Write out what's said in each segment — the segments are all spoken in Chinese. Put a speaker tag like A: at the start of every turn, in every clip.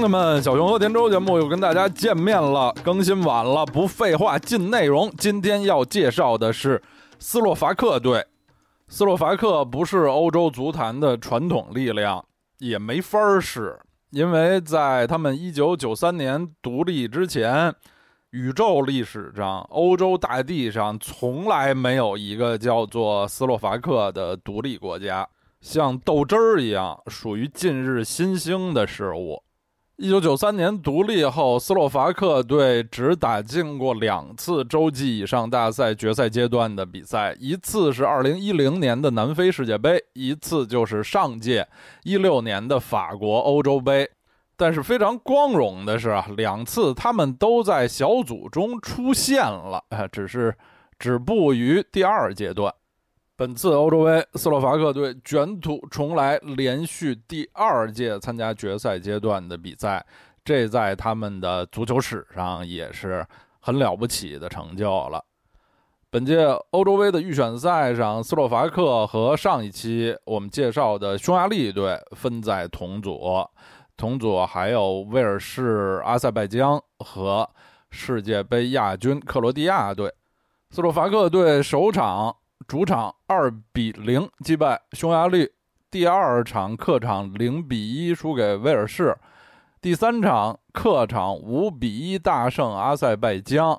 A: 乡亲们，小熊和田周节目又跟大家见面了，更新晚了，不废话，进内容。今天要介绍的是斯洛伐克队。斯洛伐克不是欧洲足坛的传统力量，也没法儿是，因为在他们1993年独立之前，宇宙历史上、欧洲大地上从来没有一个叫做斯洛伐克的独立国家，像豆汁儿一样，属于近日新兴的事物。一九九三年独立后，斯洛伐克队只打进过两次洲际以上大赛决赛阶段的比赛，一次是二零一零年的南非世界杯，一次就是上届一六年的法国欧洲杯。但是非常光荣的是啊，两次他们都在小组中出现了，只是止步于第二阶段。本次欧洲杯，斯洛伐克队卷土重来，连续第二届参加决赛阶段的比赛，这在他们的足球史上也是很了不起的成就了。本届欧洲杯的预选赛上，斯洛伐克和上一期我们介绍的匈牙利队分在同组，同组还有威尔士、阿塞拜疆和世界杯亚军克罗地亚队。斯洛伐克队首场。主场二比零击败匈牙利，第二场客场零比一输给威尔士，第三场客场五比一大胜阿塞拜疆，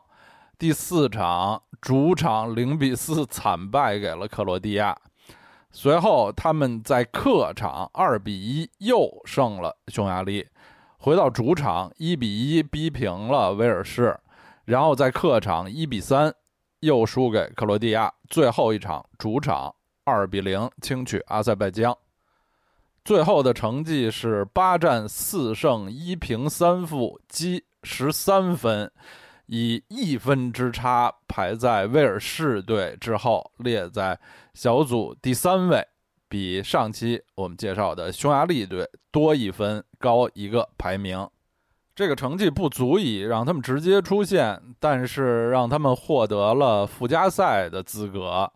A: 第四场主场零比四惨败给了克罗地亚。随后他们在客场二比一又胜了匈牙利，回到主场一比一逼平了威尔士，然后在客场一比三。又输给克罗地亚，最后一场主场二比零轻取阿塞拜疆，最后的成绩是八战四胜一平三负，积十三分，以一分之差排在威尔士队之后，列在小组第三位，比上期我们介绍的匈牙利队多一分，高一个排名。这个成绩不足以让他们直接出线，但是让他们获得了附加赛的资格。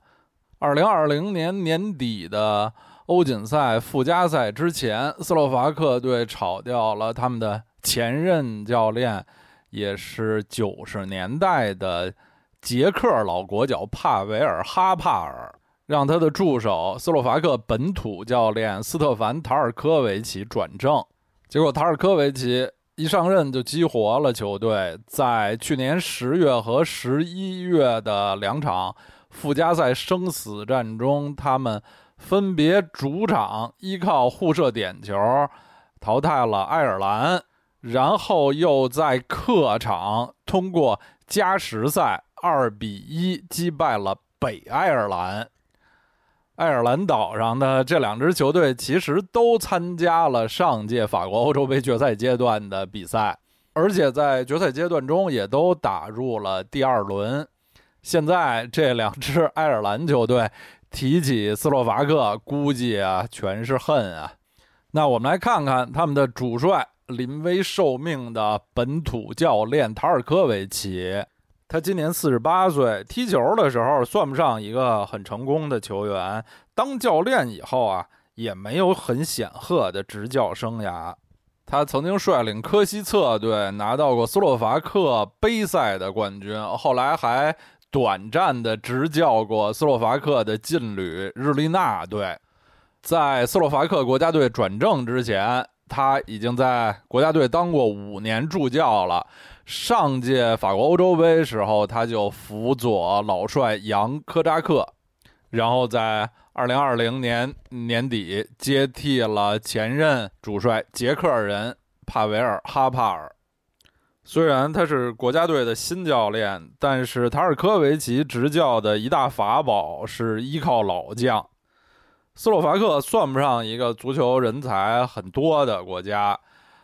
A: 二零二零年年底的欧锦赛附加赛之前，斯洛伐克队炒掉了他们的前任教练，也是九十年代的捷克老国脚帕维尔·哈帕尔，让他的助手斯洛伐克本土教练斯特凡·塔尔科维奇转正。结果塔尔科维奇。一上任就激活了球队，在去年十月和十一月的两场附加赛生死战中，他们分别主场依靠互射点球淘汰了爱尔兰，然后又在客场通过加时赛二比一击败了北爱尔兰。爱尔兰岛上的这两支球队其实都参加了上届法国欧洲杯决赛阶段的比赛，而且在决赛阶段中也都打入了第二轮。现在这两支爱尔兰球队提起斯洛伐克，估计啊全是恨啊。那我们来看看他们的主帅临危受命的本土教练塔尔科维奇。他今年四十八岁，踢球的时候算不上一个很成功的球员。当教练以后啊，也没有很显赫的执教生涯。他曾经率领科西策队拿到过斯洛伐克杯赛的冠军，后来还短暂的执教过斯洛伐克的劲旅日利纳队。在斯洛伐克国家队转正之前，他已经在国家队当过五年助教了。上届法国欧洲杯时候，他就辅佐老帅杨科扎克，然后在二零二零年年底接替了前任主帅捷克人帕维尔哈帕尔。虽然他是国家队的新教练，但是塔尔科维奇执教的一大法宝是依靠老将。斯洛伐克算不上一个足球人才很多的国家，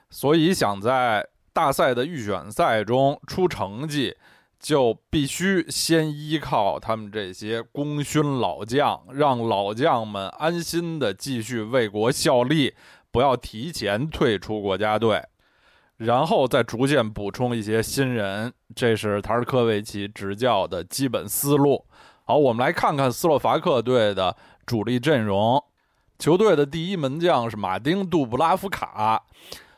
A: 所以想在。大赛的预选赛中出成绩，就必须先依靠他们这些功勋老将，让老将们安心的继续为国效力，不要提前退出国家队，然后再逐渐补充一些新人。这是塔尔科维奇执教的基本思路。好，我们来看看斯洛伐克队的主力阵容。球队的第一门将是马丁·杜布拉夫卡。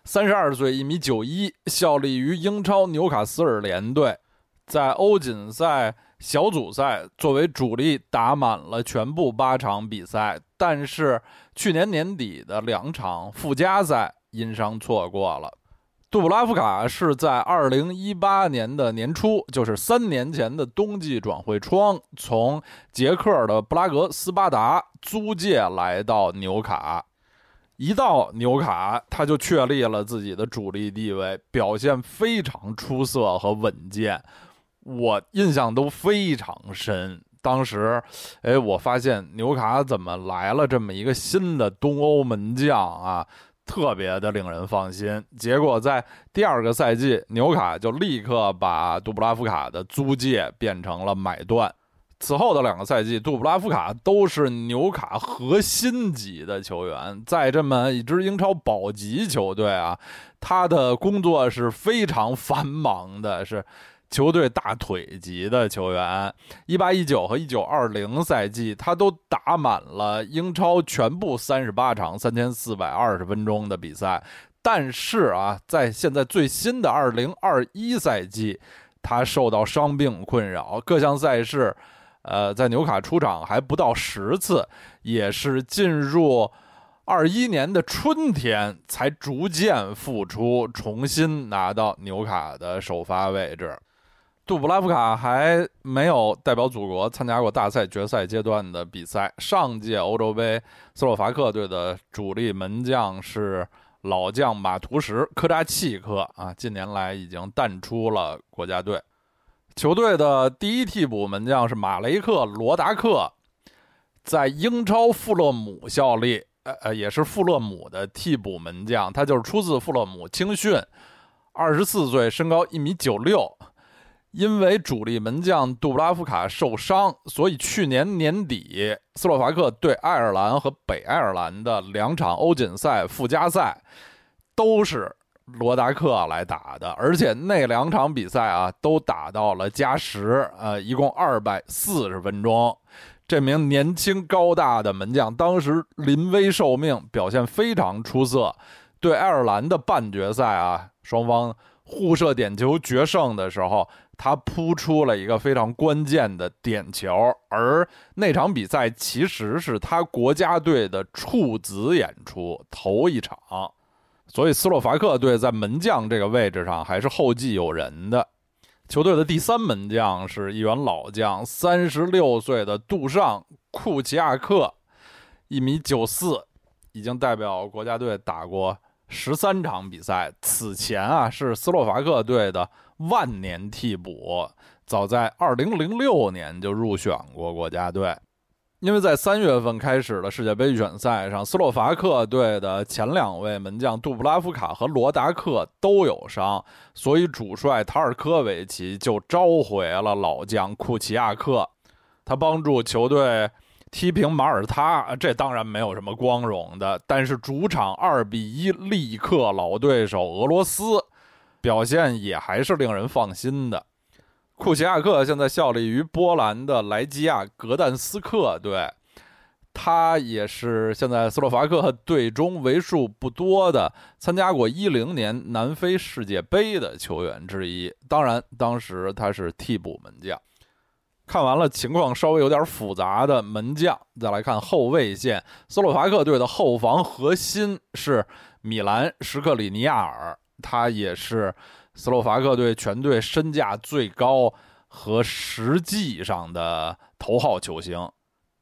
A: 三十二岁，一米九一，效力于英超纽卡斯尔联队，在欧锦赛小组赛作为主力打满了全部八场比赛，但是去年年底的两场附加赛因伤错过了。杜布拉夫卡是在二零一八年的年初，就是三年前的冬季转会窗，从捷克的布拉格斯巴达租借来到纽卡。一到纽卡，他就确立了自己的主力地位，表现非常出色和稳健，我印象都非常深。当时，哎，我发现纽卡怎么来了这么一个新的东欧门将啊？特别的令人放心。结果在第二个赛季，纽卡就立刻把杜布拉夫卡的租借变成了买断。此后的两个赛季，杜布拉夫卡都是纽卡核心级的球员。在这么一支英超保级球队啊，他的工作是非常繁忙的，是。球队大腿级的球员，一八一九和一九二零赛季，他都打满了英超全部三十八场三千四百二十分钟的比赛。但是啊，在现在最新的二零二一赛季，他受到伤病困扰，各项赛事，呃，在纽卡出场还不到十次，也是进入二一年的春天才逐渐复出，重新拿到纽卡的首发位置。杜布拉夫卡还没有代表祖国参加过大赛决赛阶段的比赛。上届欧洲杯，斯洛伐克队的主力门将是老将马图什科扎契克啊，近年来已经淡出了国家队。球队的第一替补门将是马雷克罗达克，在英超富勒姆效力，呃呃，也是富勒姆的替补门将，他就是出自富勒姆青训，二十四岁，身高一米九六。因为主力门将杜布拉夫卡受伤，所以去年年底斯洛伐克对爱尔兰和北爱尔兰的两场欧锦赛附加赛都是罗达克来打的，而且那两场比赛啊都打到了加时，呃，一共二百四十分钟。这名年轻高大的门将当时临危受命，表现非常出色。对爱尔兰的半决赛啊，双方互射点球决胜的时候。他扑出了一个非常关键的点球，而那场比赛其实是他国家队的处子演出头一场，所以斯洛伐克队在门将这个位置上还是后继有人的。球队的第三门将是一员老将，三十六岁的杜尚库齐亚克，一米九四，已经代表国家队打过十三场比赛。此前啊，是斯洛伐克队的。万年替补，早在二零零六年就入选过国家队。因为在三月份开始的世界杯预选赛上，斯洛伐克队的前两位门将杜布拉夫卡和罗达克都有伤，所以主帅塔尔科维奇就召回了老将库齐亚克，他帮助球队踢平马耳他。这当然没有什么光荣的，但是主场二比一力克老对手俄罗斯。表现也还是令人放心的。库奇亚克现在效力于波兰的莱基亚格旦斯克队，他也是现在斯洛伐克队中为数不多的参加过一零年南非世界杯的球员之一。当然，当时他是替补门将。看完了情况稍微有点复杂的门将，再来看后卫线。斯洛伐克队的后防核心是米兰什克里尼亚尔。他也是斯洛伐克队全队身价最高和实际上的头号球星，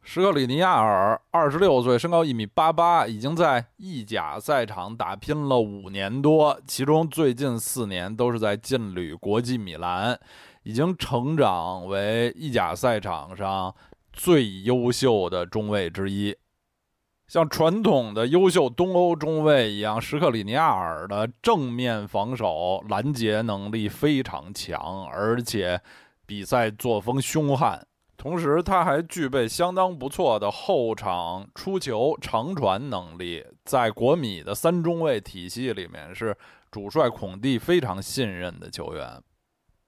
A: 什克里尼亚尔，二十六岁，身高一米八八，已经在意甲赛场打拼了五年多，其中最近四年都是在劲旅国际米兰，已经成长为意甲赛场上最优秀的中卫之一。像传统的优秀东欧中卫一样，什克里尼亚尔的正面防守拦截能力非常强，而且比赛作风凶悍。同时，他还具备相当不错的后场出球、长传能力，在国米的三中卫体系里面是主帅孔蒂非常信任的球员。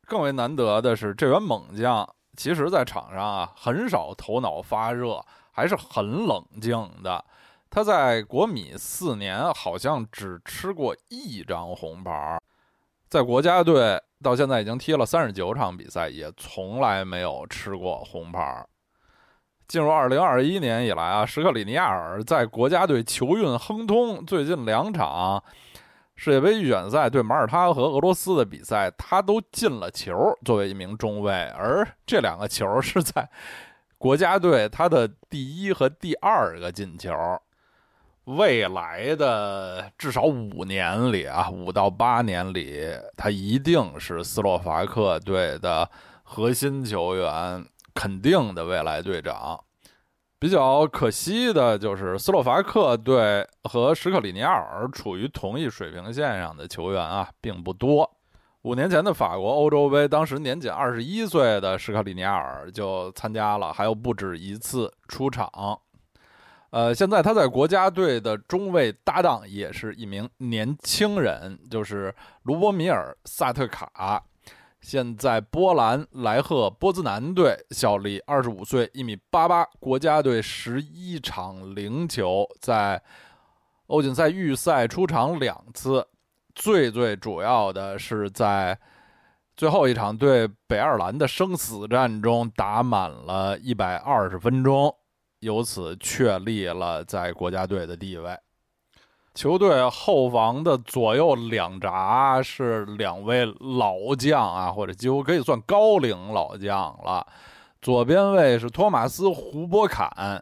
A: 更为难得的是，这员猛将其实在场上啊很少头脑发热，还是很冷静的。他在国米四年，好像只吃过一张红牌，在国家队到现在已经踢了三十九场比赛，也从来没有吃过红牌。进入二零二一年以来啊，什克里尼亚尔在国家队球运亨通，最近两场世界杯预选赛对马耳他和俄罗斯的比赛，他都进了球。作为一名中卫，而这两个球是在国家队他的第一和第二个进球。未来的至少五年里啊，五到八年里，他一定是斯洛伐克队的核心球员，肯定的未来队长。比较可惜的就是斯洛伐克队和什克里尼亚尔处于同一水平线上的球员啊，并不多。五年前的法国欧洲杯，当时年仅二十一岁的什克里尼亚尔就参加了，还有不止一次出场。呃，现在他在国家队的中卫搭档也是一名年轻人，就是卢博米尔·萨特卡，现在波兰莱赫波兹南队效力，二十五岁，一米八八，国家队十一场零球，在欧锦赛预赛出场两次，最最主要的是在最后一场对北爱尔兰的生死战中打满了一百二十分钟。由此确立了在国家队的地位。球队后防的左右两闸是两位老将啊，或者几乎可以算高龄老将了。左边卫是托马斯·胡波坎，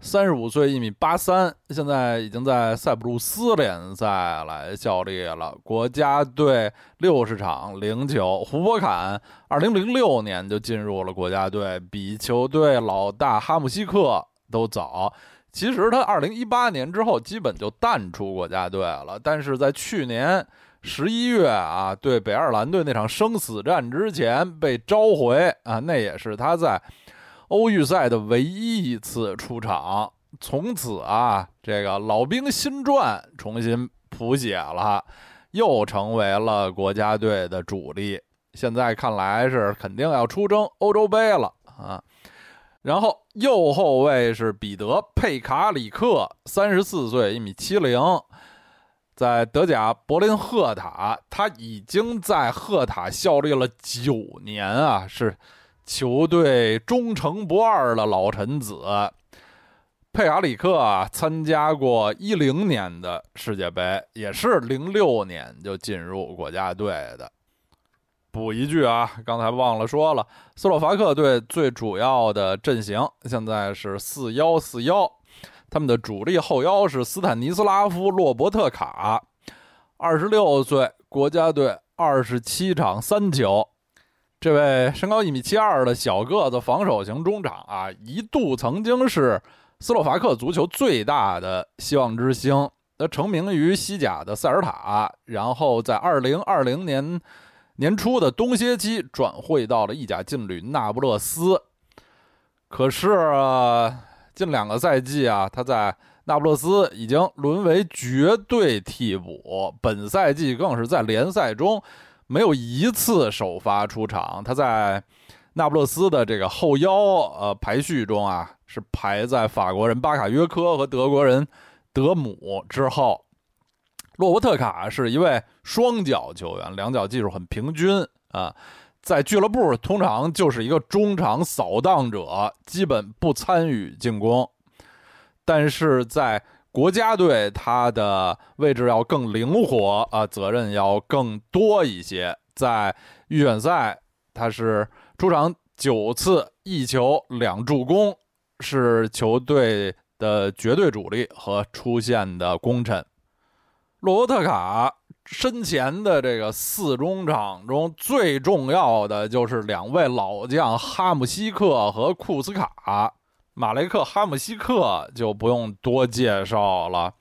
A: 三十五岁，一米八三，现在已经在塞浦路斯联赛来效力了。国家队六十场零球。胡博坎二零零六年就进入了国家队，比球队老大哈姆西克。都早，其实他二零一八年之后基本就淡出国家队了。但是在去年十一月啊，对北爱尔兰队那场生死战之前被召回啊，那也是他在欧预赛的唯一一次出场。从此啊，这个老兵新传重新谱写了，又成为了国家队的主力。现在看来是肯定要出征欧洲杯了啊。然后右后卫是彼得·佩卡里克，三十四岁，一米七零，在德甲柏林赫塔，他已经在赫塔效力了九年啊，是球队忠诚不二的老臣子。佩卡里克啊，参加过一零年的世界杯，也是零六年就进入国家队的。补一句啊，刚才忘了说了，斯洛伐克队最主要的阵型现在是四幺四幺，他们的主力后腰是斯坦尼斯拉夫·洛伯特卡，二十六岁，国家队二十七场三球。这位身高一米七二的小个子防守型中场啊，一度曾经是斯洛伐克足球最大的希望之星，他成名于西甲的塞尔塔，然后在二零二零年。年初的冬歇期转会到了意甲劲旅那不勒斯，可是近两个赛季啊，他在那不勒斯已经沦为绝对替补，本赛季更是在联赛中没有一次首发出场。他在那不勒斯的这个后腰呃排序中啊，是排在法国人巴卡约科和德国人德姆之后。洛伯特卡是一位双脚球员，两脚技术很平均啊，在俱乐部通常就是一个中场扫荡者，基本不参与进攻。但是在国家队，他的位置要更灵活啊，责任要更多一些。在预选赛，他是出场九次，一球两助攻，是球队的绝对主力和出线的功臣。罗伯特卡身前的这个四中场中最重要的就是两位老将哈姆西克和库斯卡。马雷克·哈姆西克就不用多介绍了，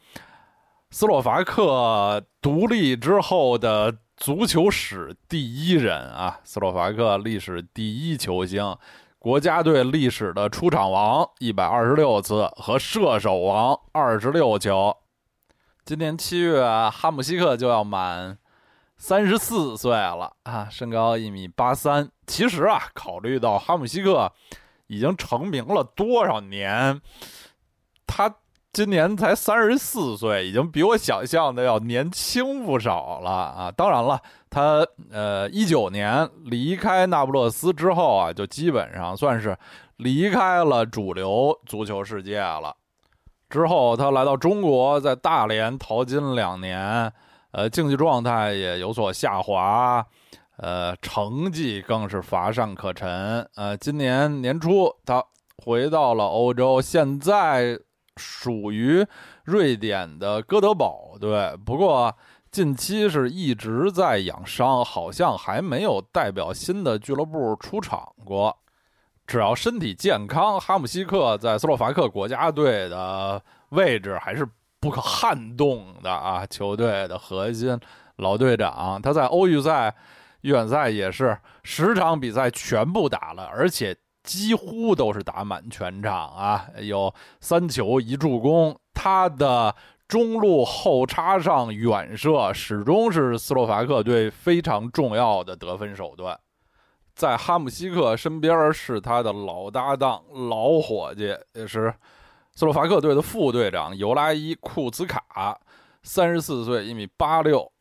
A: 斯洛伐克独立之后的足球史第一人啊，斯洛伐克历史第一球星，国家队历史的出场王一百二十六次和射手王二十六球。今年七月，哈姆西克就要满三十四岁了啊，身高一米八三。其实啊，考虑到哈姆西克已经成名了多少年，他今年才三十四岁，已经比我想象的要年轻不少了啊！当然了，他呃一九年离开那不勒斯之后啊，就基本上算是离开了主流足球世界了。之后他来到中国，在大连淘金两年，呃，竞技状态也有所下滑，呃，成绩更是乏善可陈。呃，今年年初他。回到了欧洲，现在属于瑞典的哥德堡队。不过近期是一直在养伤，好像还没有代表新的俱乐部出场过。只要身体健康，哈姆西克在斯洛伐克国家队的位置还是不可撼动的啊！球队的核心老队长，他在欧预赛、预选赛也是十场比赛全部打了，而且。几乎都是打满全场啊，有三球一助攻。他的中路后插上远射，始终是斯洛伐克队非常重要的得分手段。在哈姆西克身边是他的老搭档、老伙计，也是斯洛伐克队的副队长尤拉伊库兹卡，三十四岁，一米八六，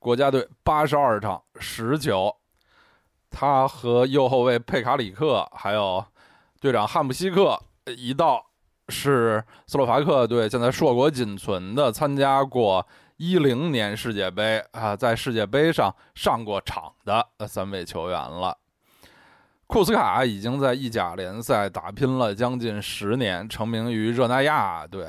A: 国家队八十二场十球。他和右后卫佩卡里克，还有队长汉姆西克一道，是斯洛伐克队现在硕果仅存的参加过一零年世界杯啊，在世界杯上上过场的三位球员了。库斯卡已经在意甲联赛打拼了将近十年，成名于热那亚队。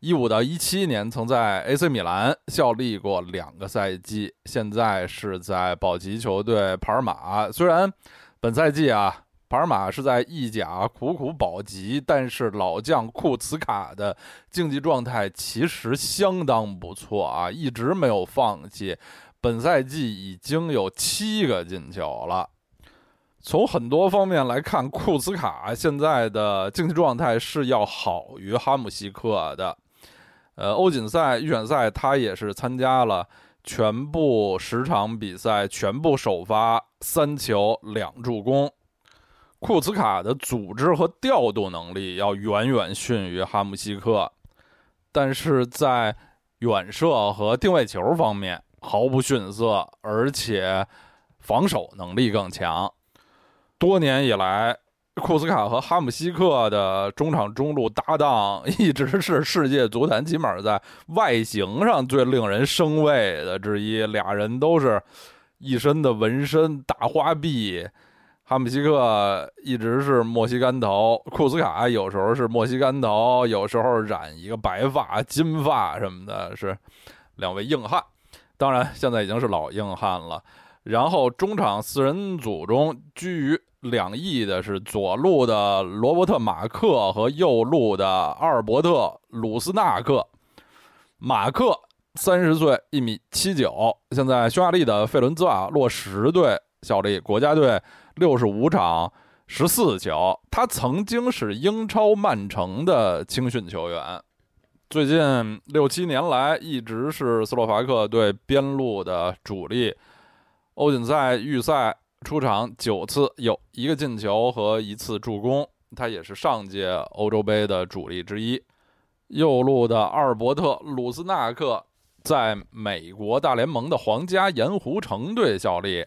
A: 一五到一七年，曾在 AC 米兰效力过两个赛季，现在是在保级球队帕尔马。虽然本赛季啊，帕尔马是在意甲苦苦保级，但是老将库茨卡的竞技状态其实相当不错啊，一直没有放弃。本赛季已经有七个进球了。从很多方面来看，库茨卡现在的竞技状态是要好于哈姆西克的。呃，欧锦赛预选赛，他也是参加了全部十场比赛，全部首发，三球两助攻。库茨卡的组织和调度能力要远远逊于哈姆西克，但是在远射和定位球方面毫不逊色，而且防守能力更强。多年以来。库斯卡和哈姆西克的中场中路搭档一直是世界足坛起码在外形上最令人生畏的之一。俩人都是一身的纹身、大花臂。哈姆西克一直是莫西干头，库斯卡有时候是莫西干头，有时候染一个白发、金发什么的，是两位硬汉。当然，现在已经是老硬汉了。然后中场四人组中居于。两翼的是左路的罗伯特·马克和右路的阿尔伯特·鲁斯纳克。马克三十岁，一米七九，现在匈牙利的费伦兹瓦洛什队效力，国家队六十五场十四球。他曾经是英超曼城的青训球员，最近六七年来一直是斯洛伐克队边路的主力。欧锦赛预赛。出场九次，有一个进球和一次助攻。他也是上届欧洲杯的主力之一。右路的阿尔伯特·鲁斯纳克在美国大联盟的皇家盐湖城队效力，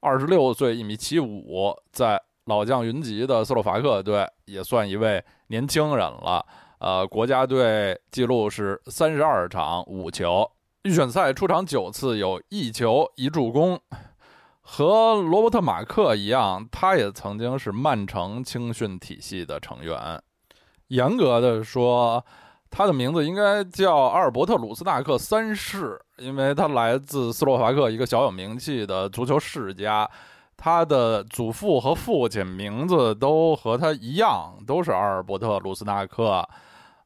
A: 二十六岁，一米七五，在老将云集的斯洛伐克队也算一位年轻人了。呃，国家队记录是三十二场五球，预选赛出场九次，有一球一助攻。和罗伯特·马克一样，他也曾经是曼城青训体系的成员。严格的说，他的名字应该叫阿尔伯特·鲁斯纳克三世，因为他来自斯洛伐克一个小有名气的足球世家。他的祖父和父亲名字都和他一样，都是阿尔伯特·鲁斯纳克。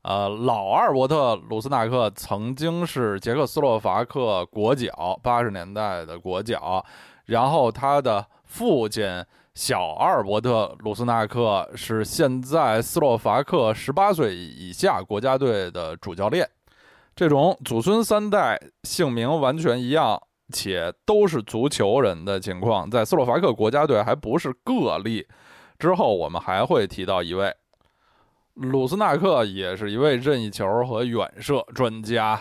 A: 呃，老阿尔伯特·鲁斯纳克曾经是捷克斯洛伐克国脚，八十年代的国脚。然后他的父亲小阿尔伯特·鲁斯纳克是现在斯洛伐克十八岁以下国家队的主教练。这种祖孙三代姓名完全一样，且都是足球人的情况，在斯洛伐克国家队还不是个例。之后我们还会提到一位鲁斯纳克也是一位任意球和远射专家，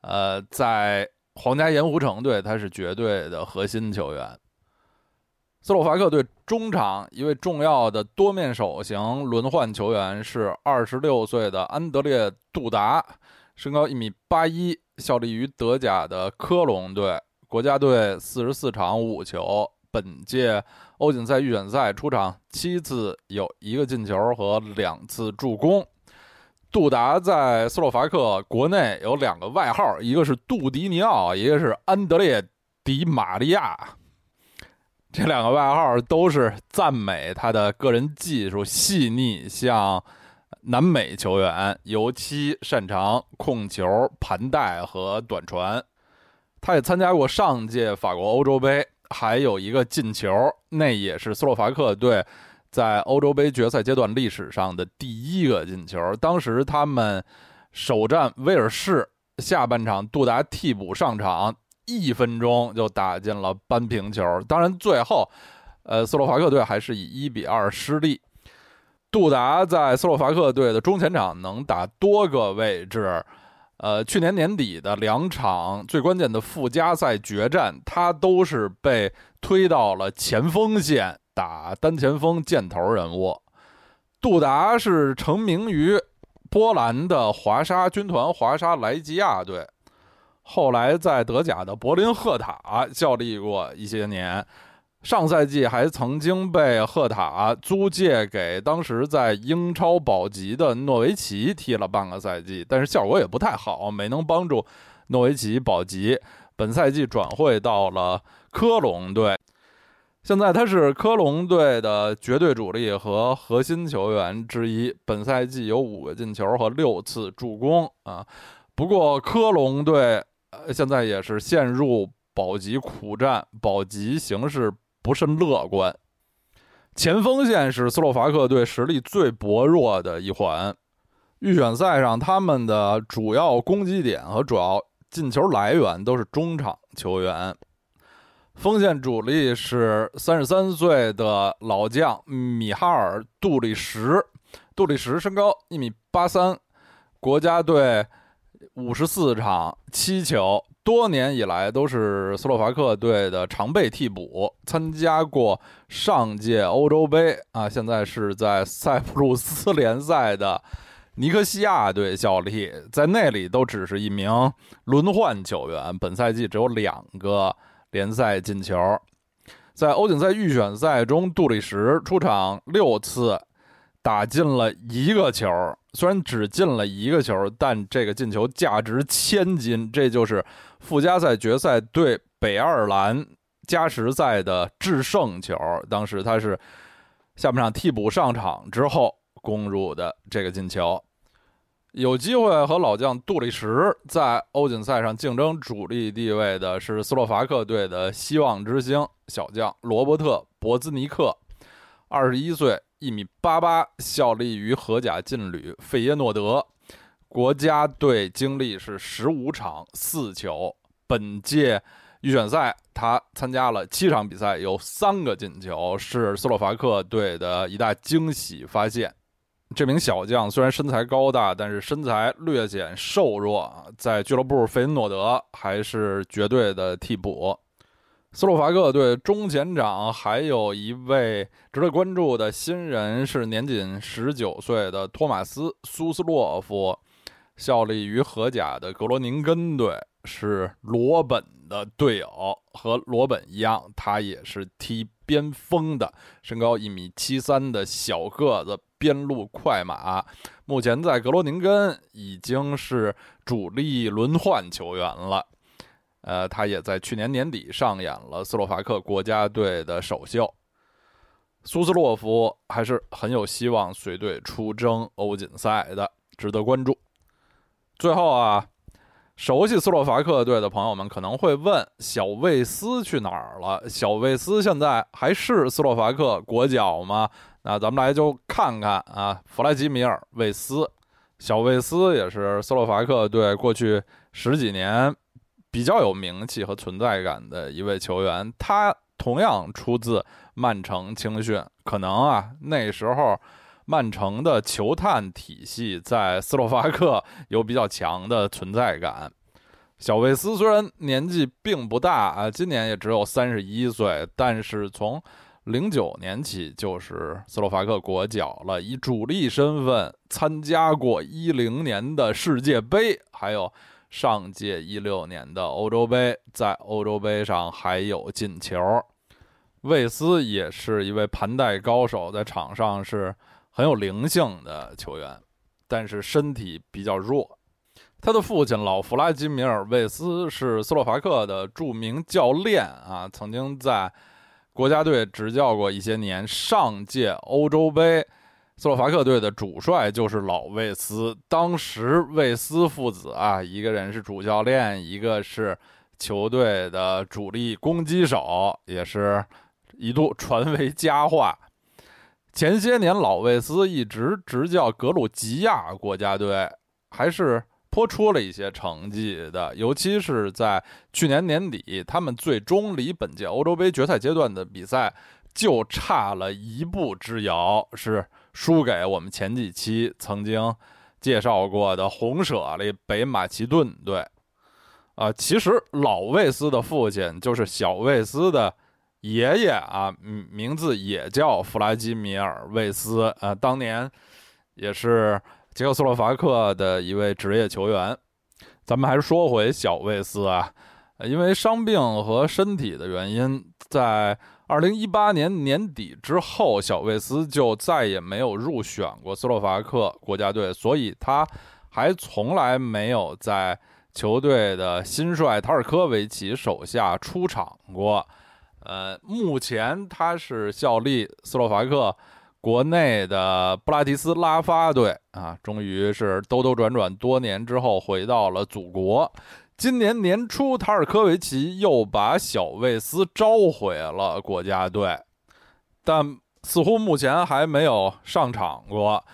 A: 呃，在皇家盐湖城队他是绝对的核心球员。斯洛伐克队中场一位重要的多面手型轮换球员是二十六岁的安德烈·杜达，身高一米八一，效力于德甲的科隆队，国家队四十四场五球，本届欧锦赛预选赛出场七次，有一个进球和两次助攻。杜达在斯洛伐克国内有两个外号，一个是杜迪尼奥，一个是安德烈·迪玛利亚。这两个外号都是赞美他的个人技术细腻，像南美球员，尤其擅长控球、盘带和短传。他也参加过上届法国欧洲杯，还有一个进球，那也是斯洛伐克队在欧洲杯决赛阶段历史上的第一个进球。当时他们首战威尔士，下半场杜达替补上场。一分钟就打进了扳平球，当然最后，呃，斯洛伐克队还是以一比二失利。杜达在斯洛伐克队的中前场能打多个位置，呃，去年年底的两场最关键的附加赛决战，他都是被推到了前锋线打单前锋箭头人物。杜达是成名于波兰的华沙军团华沙莱吉亚队。后来在德甲的柏林赫塔效力过一些年，上赛季还曾经被赫塔租借给当时在英超保级的诺维奇踢了半个赛季，但是效果也不太好，没能帮助诺维奇保级。本赛季转会到了科隆队，现在他是科隆队的绝对主力和核心球员之一。本赛季有五个进球和六次助攻啊，不过科隆队。呃，现在也是陷入保级苦战，保级形势不甚乐观。前锋线是斯洛伐克队实力最薄弱的一环。预选赛上，他们的主要攻击点和主要进球来源都是中场球员。锋线主力是三十三岁的老将米哈尔·杜里什，杜里什身高一米八三，国家队。五十四场七球，多年以来都是斯洛伐克队的常备替补，参加过上届欧洲杯啊，现在是在塞浦路斯联赛的尼科西亚队效力，在那里都只是一名轮换球员，本赛季只有两个联赛进球，在欧锦赛预选赛中，杜里什出场六次。打进了一个球，虽然只进了一个球，但这个进球价值千金。这就是附加赛决赛对北爱尔兰加时赛的制胜球。当时他是下半场替补上场之后攻入的这个进球，有机会和老将杜里什在欧锦赛上竞争主力地位的是斯洛伐克队的希望之星小将罗伯特·博兹尼克，二十一岁。一米八八，效力于荷甲劲旅费耶诺德，国家队经历是十五场四球。本届预选赛，他参加了七场比赛，有三个进球，是斯洛伐克队的一大惊喜发现。这名小将虽然身材高大，但是身材略显瘦弱，在俱乐部费恩诺德还是绝对的替补。斯洛伐克队中前场还有一位值得关注的新人，是年仅十九岁的托马斯·苏斯洛夫，效力于荷甲的格罗宁根队，是罗本的队友。和罗本一样，他也是踢边锋的，身高一米七三的小个子边路快马。目前在格罗宁根已经是主力轮换球员了。呃，他也在去年年底上演了斯洛伐克国家队的首秀。苏斯洛夫还是很有希望随队出征欧锦赛的，值得关注。最后啊，熟悉斯洛伐克队的朋友们可能会问：小魏斯去哪儿了？小魏斯现在还是斯洛伐克国脚吗？那咱们来就看看啊，弗莱基米尔·魏斯，小魏斯也是斯洛伐克队过去十几年。比较有名气和存在感的一位球员，他同样出自曼城青训。可能啊，那时候曼城的球探体系在斯洛伐克有比较强的存在感。小魏斯虽然年纪并不大啊，今年也只有三十一岁，但是从零九年起就是斯洛伐克国脚了，以主力身份参加过一零年的世界杯，还有上届一六年的欧洲杯，在欧洲杯上还有进球。魏斯也是一位盘带高手，在场上是很有灵性的球员，但是身体比较弱。他的父亲老弗拉基米尔·魏斯是斯洛伐克的著名教练啊，曾经在。国家队执教过一些年，上届欧洲杯，斯洛伐克队的主帅就是老魏斯。当时魏斯父子啊，一个人是主教练，一个是球队的主力攻击手，也是一度传为佳话。前些年，老魏斯一直执教格鲁吉亚国家队，还是。颇出了一些成绩的，尤其是在去年年底，他们最终离本届欧洲杯决赛阶段的比赛就差了一步之遥，是输给我们前几期曾经介绍过的红舍利北马其顿队。啊，其实老魏斯的父亲就是小魏斯的爷爷啊，嗯名字也叫弗拉基米尔·魏斯啊，当年也是。捷克斯洛伐克的一位职业球员，咱们还是说回小魏斯啊，因为伤病和身体的原因，在二零一八年年底之后，小魏斯就再也没有入选过斯洛伐克国家队，所以他还从来没有在球队的新帅塔尔科维奇手下出场过。呃，目前他是效力斯洛伐克。国内的布拉迪斯拉发队啊，终于是兜兜转转多年之后回到了祖国。今年年初，塔尔科维奇又把小魏斯召回了国家队，但似乎目前还没有上场过。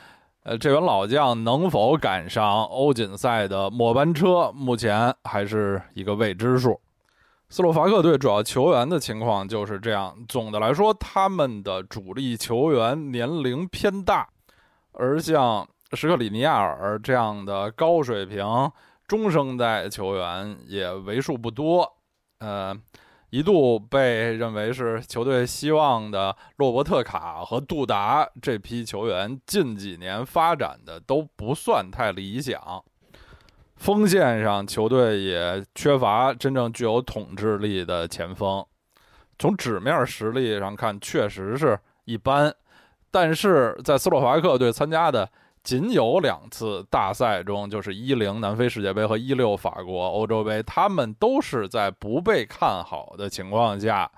A: 呃，这员老将能否赶上欧锦赛的末班车，目前还是一个未知数。斯洛伐克队主要球员的情况就是这样。总的来说，他们的主力球员年龄偏大，而像什克里尼亚尔这样的高水平中生代球员也为数不多。呃，一度被认为是球队希望的洛伯特卡和杜达这批球员，近几年发展的都不算太理想。锋线上，球队也缺乏真正具有统治力的前锋。从纸面实力上看，确实是一般。但是在斯洛伐克队参加的仅有两次大赛中，就是一零南非世界杯和一六法国欧洲杯，他们都是在不被看好的情况下，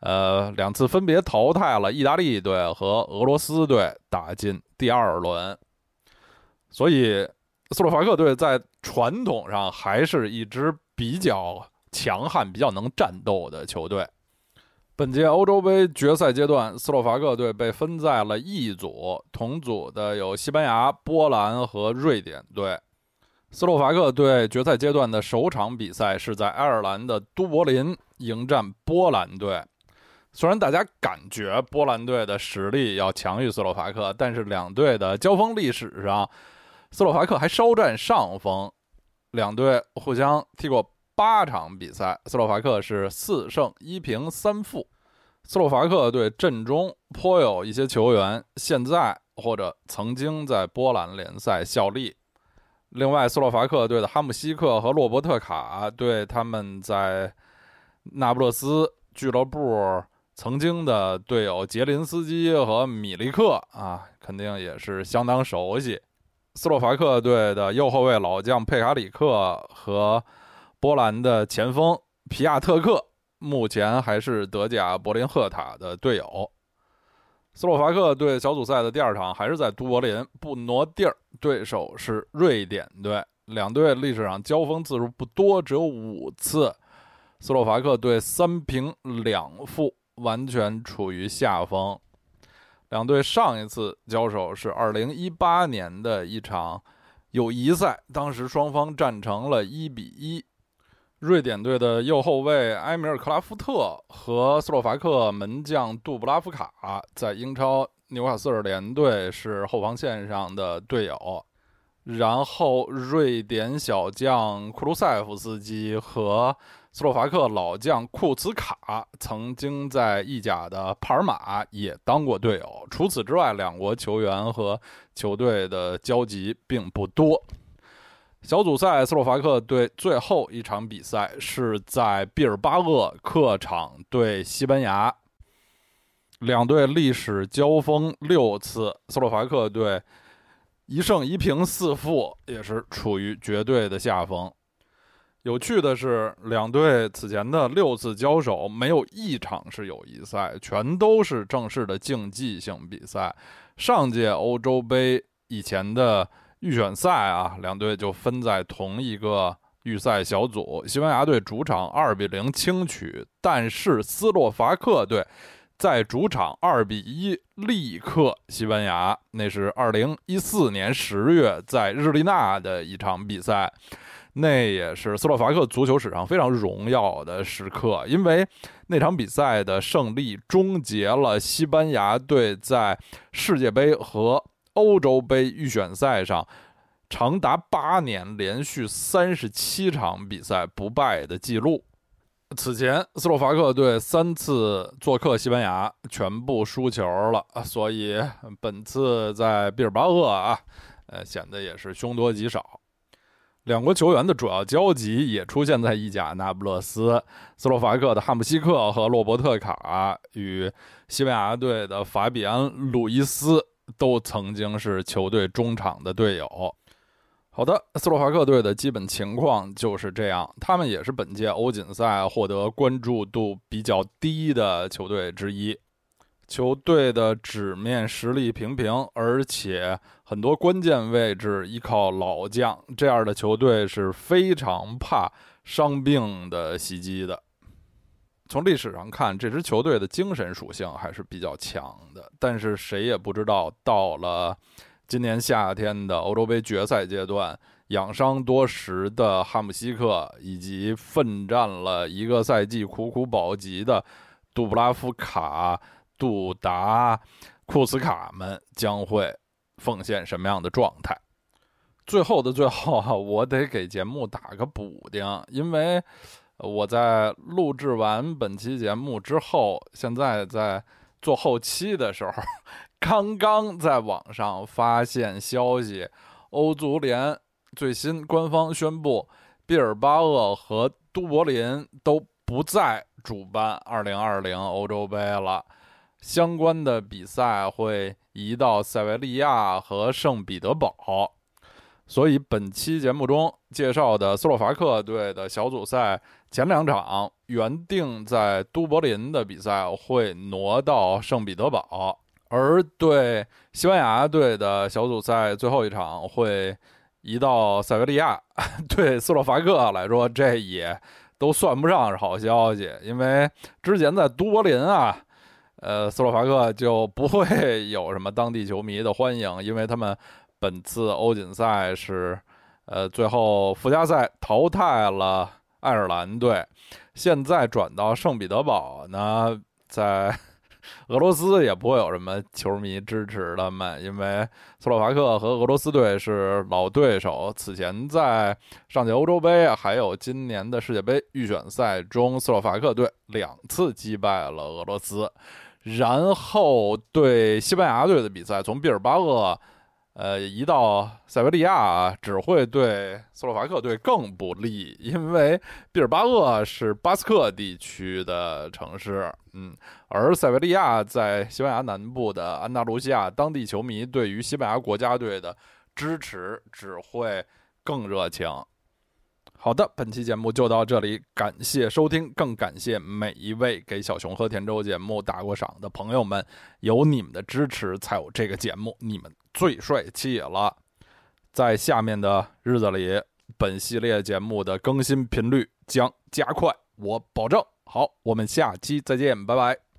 A: 呃，两次分别淘汰了意大利队和俄罗斯队，打进第二轮。所以。斯洛伐克队在传统上还是一支比较强悍、比较能战斗的球队。本届欧洲杯决赛阶段，斯洛伐克队被分在了 E 组，同组的有西班牙、波兰和瑞典队。斯洛伐克队决赛阶段的首场比赛是在爱尔兰的都柏林迎战波兰队。虽然大家感觉波兰队的实力要强于斯洛伐克，但是两队的交锋历史上。斯洛伐克还稍占上风，两队互相踢过八场比赛，斯洛伐克是四胜一平三负。斯洛伐克队阵中颇有一些球员现在或者曾经在波兰联赛效力。另外，斯洛伐克队的哈姆西克和洛伯特卡对他们在那不勒斯俱乐部曾经的队友杰林斯基和米利克啊，肯定也是相当熟悉。斯洛伐克队的右后卫老将佩卡里克和波兰的前锋皮亚特克目前还是德甲柏林赫塔的队友。斯洛伐克队小组赛的第二场还是在都柏林，不挪地儿，对手是瑞典队。两队历史上交锋次数不多，只有五次。斯洛伐克队三平两负，完全处于下风。两队上一次交手是二零一八年的一场友谊赛，当时双方战成了一比一。瑞典队的右后卫埃米尔·克拉夫特和斯洛伐克门将杜布拉夫卡在英超纽卡斯尔联队是后防线上的队友。然后，瑞典小将库鲁塞夫斯基和斯洛伐克老将库茨卡曾经在意甲的帕尔马也当过队友。除此之外，两国球员和球队的交集并不多。小组赛，斯洛伐克队最后一场比赛是在毕尔巴鄂客场对西班牙。两队历史交锋六次，斯洛伐克队。一胜一平四负，也是处于绝对的下风。有趣的是，两队此前的六次交手没有一场是友谊赛，全都是正式的竞技性比赛。上届欧洲杯以前的预选赛啊，两队就分在同一个预赛小组。西班牙队主场二比零轻取，但是斯洛伐克队。在主场二比一力克西班牙，那是二零一四年十月在日利纳的一场比赛，那也是斯洛伐克足球史上非常荣耀的时刻，因为那场比赛的胜利终结了西班牙队在世界杯和欧洲杯预选赛上长达八年连续三十七场比赛不败的记录。此前，斯洛伐克队三次做客西班牙，全部输球了，所以本次在毕尔巴鄂啊，呃，显得也是凶多吉少。两国球员的主要交集也出现在意甲那不勒斯，斯洛伐克的汉姆西克和洛伯特卡与西班牙队的法比安·鲁伊斯都曾经是球队中场的队友。好的，斯洛伐克队的基本情况就是这样。他们也是本届欧锦赛获得关注度比较低的球队之一。球队的纸面实力平平，而且很多关键位置依靠老将。这样的球队是非常怕伤病的袭击的。从历史上看，这支球队的精神属性还是比较强的。但是谁也不知道到了。今年夏天的欧洲杯决赛阶段，养伤多时的汉姆西克以及奋战了一个赛季、苦苦保级的杜布拉夫卡、杜达、库斯卡们将会奉献什么样的状态？最后的最后啊，我得给节目打个补丁，因为我在录制完本期节目之后，现在在做后期的时候。刚刚在网上发现消息，欧足联最新官方宣布，毕尔巴鄂和都柏林都不再主办2020欧洲杯了，相关的比赛会移到塞维利亚和圣彼得堡。所以本期节目中介绍的斯洛伐克队的小组赛前两场原定在都柏林的比赛会挪到圣彼得堡。而对西班牙队的小组赛最后一场会移到塞维利亚，对斯洛伐克来说这也都算不上是好消息，因为之前在都柏林啊，呃，斯洛伐克就不会 有什么当地球迷的欢迎，因为他们本次欧锦赛是呃最后附加赛淘汰了爱尔兰队，现在转到圣彼得堡呢，在。俄罗斯也不会有什么球迷支持他们，因为斯洛伐克和俄罗斯队是老对手。此前在上届欧洲杯还有今年的世界杯预选赛中，斯洛伐克队两次击败了俄罗斯。然后对西班牙队的比赛，从毕尔巴鄂。呃，移到塞维利亚只会对斯洛伐克队更不利，因为毕尔巴鄂是巴斯克地区的城市，嗯，而塞维利亚在西班牙南部的安达卢西亚，当地球迷对于西班牙国家队的支持只会更热情。好的，本期节目就到这里，感谢收听，更感谢每一位给小熊和田周节目打过赏的朋友们，有你们的支持才有这个节目，你们最帅气了。在下面的日子里，本系列节目的更新频率将加快，我保证。好，我们下期再见，拜拜。